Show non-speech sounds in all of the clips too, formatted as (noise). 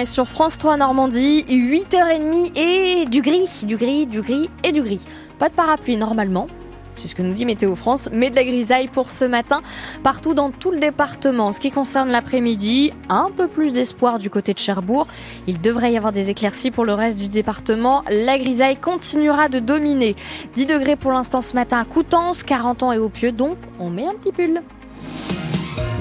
Et sur France 3 Normandie, 8h30 et du gris, du gris, du gris et du gris. Pas de parapluie normalement, c'est ce que nous dit Météo France, mais de la grisaille pour ce matin partout dans tout le département. Ce qui concerne l'après-midi, un peu plus d'espoir du côté de Cherbourg. Il devrait y avoir des éclaircies pour le reste du département. La grisaille continuera de dominer. 10 degrés pour l'instant ce matin à Coutances, 40 ans et au pieu, donc on met un petit pull.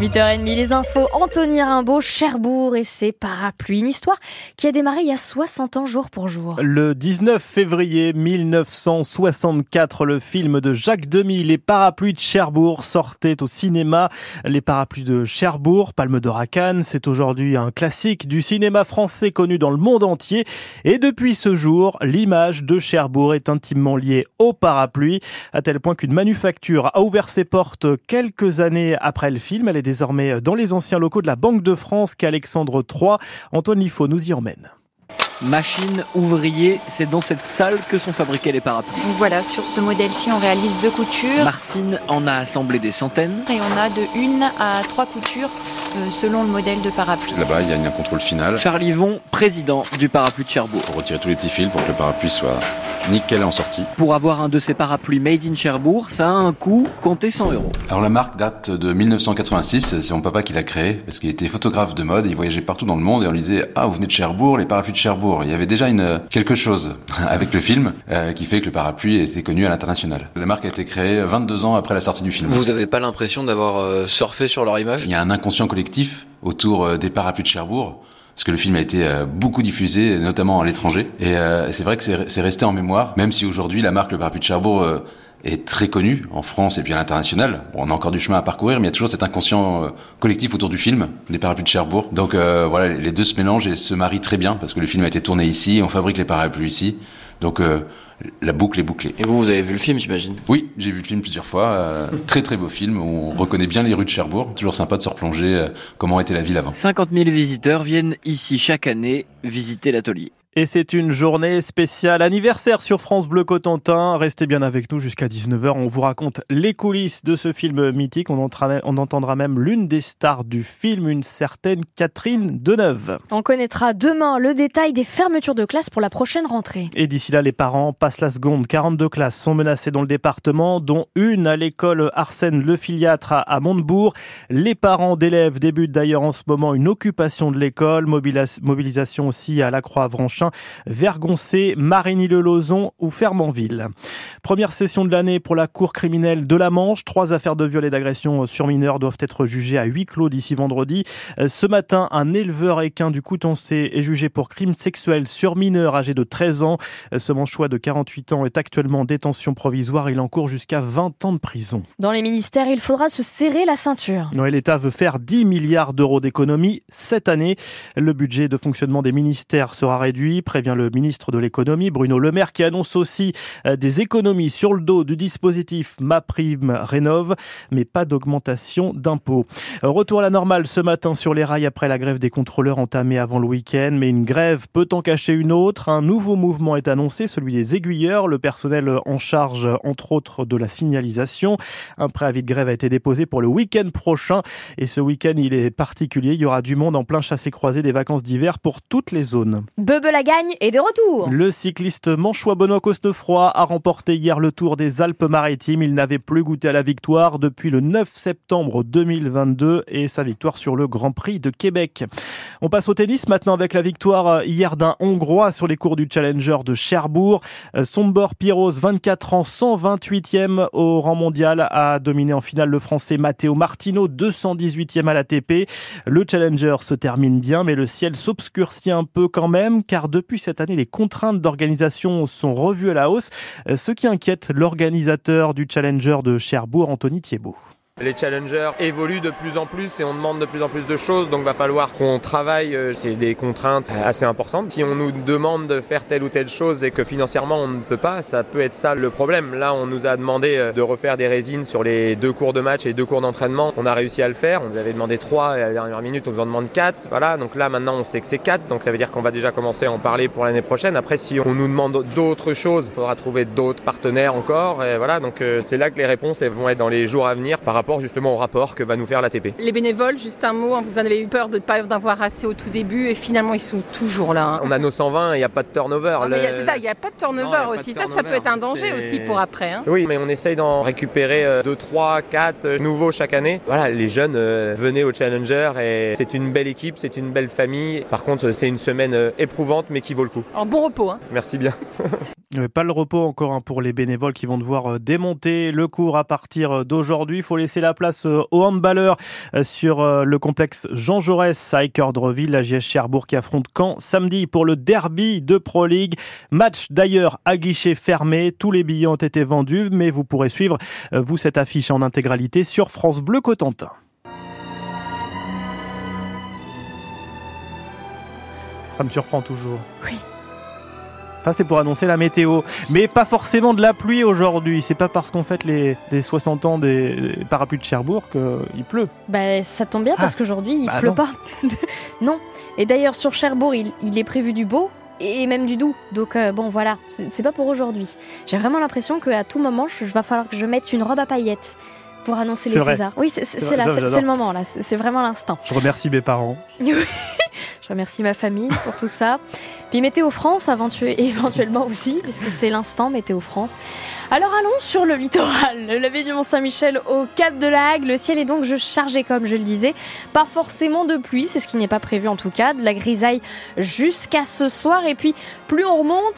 8h30, les infos, Anthony Rimbaud, Cherbourg et ses parapluies. Une histoire qui a démarré il y a 60 ans jour pour jour. Le 19 février 1964, le film de Jacques Demy, Les parapluies de Cherbourg, sortait au cinéma. Les parapluies de Cherbourg, Palme de c'est aujourd'hui un classique du cinéma français connu dans le monde entier. Et depuis ce jour, l'image de Cherbourg est intimement liée au parapluie, à tel point qu'une manufacture a ouvert ses portes quelques années après le film. Elle est désormais dans les anciens locaux de la Banque de France qu'Alexandre III. Antoine Lifo nous y emmène. Machine, ouvrier, c'est dans cette salle que sont fabriqués les parapluies. Voilà, sur ce modèle-ci, on réalise deux coutures. Martine en a assemblé des centaines. Et on a de une à trois coutures euh, selon le modèle de parapluie. Là-bas, il y a un contrôle final. Charlie Von, président du parapluie de Cherbourg. Pour retirer tous les petits fils pour que le parapluie soit nickel en sortie. Pour avoir un de ces parapluies made in Cherbourg, ça a un coût, compté 100 euros. Alors la marque date de 1986, c'est mon papa qui l'a créé, parce qu'il était photographe de mode, il voyageait partout dans le monde et on lui disait « Ah, vous venez de Cherbourg, les parapluies de Cherbourg ». Il y avait déjà une, quelque chose (laughs) avec le film euh, qui fait que le parapluie était connu à l'international. La marque a été créée 22 ans après la sortie du film. Vous n'avez pas l'impression d'avoir euh, surfé sur leur image? Il y a un inconscient collectif autour euh, des parapluies de Cherbourg parce que le film a été euh, beaucoup diffusé, notamment à l'étranger. Et c'est vrai que c'est resté en mémoire, même si aujourd'hui la marque Le Parapluie de Cherbourg est très connue en France et puis à l'international. Bon, on a encore du chemin à parcourir, mais il y a toujours cet inconscient collectif autour du film, les parapluies de Cherbourg. Donc voilà, les deux se mélangent et se marient très bien, parce que le film a été tourné ici, on fabrique les parapluies ici. Donc la boucle est bouclée. Et vous, vous avez vu le film, j'imagine? Oui, j'ai vu le film plusieurs fois. Euh, très très beau film. On reconnaît bien les rues de Cherbourg. Toujours sympa de se replonger euh, comment était la ville avant. 50 000 visiteurs viennent ici chaque année visiter l'atelier. Et c'est une journée spéciale anniversaire sur France Bleu Cotentin. Restez bien avec nous jusqu'à 19h. On vous raconte les coulisses de ce film mythique. On, on entendra même l'une des stars du film, une certaine Catherine Deneuve. On connaîtra demain le détail des fermetures de classes pour la prochaine rentrée. Et d'ici là, les parents passent la seconde. 42 classes sont menacées dans le département, dont une à l'école Arsène Le Filiatre à Montebourg. Les parents d'élèves débutent d'ailleurs en ce moment une occupation de l'école, mobilisation aussi à la Croix-Vranchin Vergoncé, Marigny-le-Lauzon ou Fermanville. Première session de l'année pour la Cour criminelle de la Manche. Trois affaires de viol et d'agression sur mineurs doivent être jugées à huis clos d'ici vendredi. Ce matin, un éleveur équin du Coutoncé est jugé pour crime sexuel sur mineur âgé de 13 ans. Ce manchois de 48 ans est actuellement en détention provisoire. Il encourt jusqu'à 20 ans de prison. Dans les ministères, il faudra se serrer la ceinture. L'État veut faire 10 milliards d'euros d'économies cette année. Le budget de fonctionnement des ministères sera réduit prévient le ministre de l'économie Bruno Le Maire qui annonce aussi euh, des économies sur le dos du dispositif MaPrime Rénov, mais pas d'augmentation d'impôts. Retour à la normale ce matin sur les rails après la grève des contrôleurs entamée avant le week-end, mais une grève peut en cacher une autre. Un nouveau mouvement est annoncé, celui des aiguilleurs, le personnel en charge entre autres de la signalisation. Un préavis de grève a été déposé pour le week-end prochain et ce week-end il est particulier, il y aura du monde en plein chassé-croisé des vacances d'hiver pour toutes les zones gagne est de retour. Le cycliste manchois Benoît Costefroy a remporté hier le Tour des Alpes-Maritimes. Il n'avait plus goûté à la victoire depuis le 9 septembre 2022 et sa victoire sur le Grand Prix de Québec. On passe au tennis maintenant avec la victoire hier d'un Hongrois sur les cours du Challenger de Cherbourg. Sombor Piros, 24 ans, 128e au rang mondial, a dominé en finale le français Matteo Martino, 218e à l'ATP. Le Challenger se termine bien, mais le ciel s'obscurcit un peu quand même, car depuis cette année, les contraintes d'organisation sont revues à la hausse, ce qui inquiète l'organisateur du Challenger de Cherbourg, Anthony Thiebaud. Les challengers évoluent de plus en plus et on demande de plus en plus de choses, donc va falloir qu'on travaille. Euh, c'est des contraintes assez importantes. Si on nous demande de faire telle ou telle chose et que financièrement on ne peut pas, ça peut être ça le problème. Là, on nous a demandé euh, de refaire des résines sur les deux cours de match et deux cours d'entraînement. On a réussi à le faire. On nous avait demandé trois et à la dernière minute on nous en demande quatre. Voilà, donc là maintenant on sait que c'est quatre, donc ça veut dire qu'on va déjà commencer à en parler pour l'année prochaine. Après, si on nous demande d'autres choses, il faudra trouver d'autres partenaires encore. Et voilà, donc euh, c'est là que les réponses vont être dans les jours à venir par rapport rapport justement au rapport que va nous faire l'ATP. Les bénévoles, juste un mot, hein, vous en avez eu peur de ne pas en avoir assez au tout début et finalement ils sont toujours là. hein. On a nos 120, il n'y a pas de turnover. Ah, Le- C'est ça, il n'y a pas de turnover Non, de aussi. Ça, ça peut être un danger c'est- aussi pour après. hein. Oui, mais on essaye d'en récupérer 2, 3, 4 nouveaux chaque année. Voilà, les jeunes, euh, venez au Challenger et c'est une belle équipe, c'est une belle famille. Par contre, c'est une semaine euh, éprouvante mais qui vaut le coup. Alors bon repos. hein. Merci bien. (laughs) Euh, Pas le repos encore hein, pour les bénévoles qui vont devoir euh, démonter le cours à partir euh, d'aujourd'hui. Il faut laisser la place aux handballeurs sur le complexe Jean Jaurès à Équeurdreville. La JS Cherbourg qui affronte Caen samedi pour le derby de Pro League. Match d'ailleurs à guichet fermé. Tous les billets ont été vendus, mais vous pourrez suivre, vous, cette affiche en intégralité sur France Bleu Cotentin. Ça me surprend toujours. Oui. Enfin, c'est pour annoncer la météo. Mais pas forcément de la pluie aujourd'hui. C'est pas parce qu'on fête les, les 60 ans des, des parapluies de Cherbourg qu'il pleut. Bah, ça tombe bien parce Ah. qu'aujourd'hui, il Bah pleut non. pas. (laughs) non. Et d'ailleurs, sur Cherbourg, il, il est prévu du beau et même du doux. Donc, euh, bon, voilà, c'est pas pour aujourd'hui. J'ai vraiment l'impression qu'à tout moment, je, je va falloir que je mette une robe à paillettes pour annoncer les. Césars. Oui, c'est là, ça, c'est le moment, là. C'est vraiment l'instant. Je remercie mes parents. (laughs) Je remercie ma famille pour tout ça. Puis Météo France, (laughs) éventuellement aussi, puisque c'est l'instant Météo France. Alors allons sur le littoral, (laughs) la baie du Mont-Saint-Michel au cap de la Hague. Le ciel est donc chargé, comme je le disais. Pas forcément de pluie, c'est ce qui n'est pas prévu en tout cas. De la grisaille jusqu'à ce soir. Et puis, plus on remonte,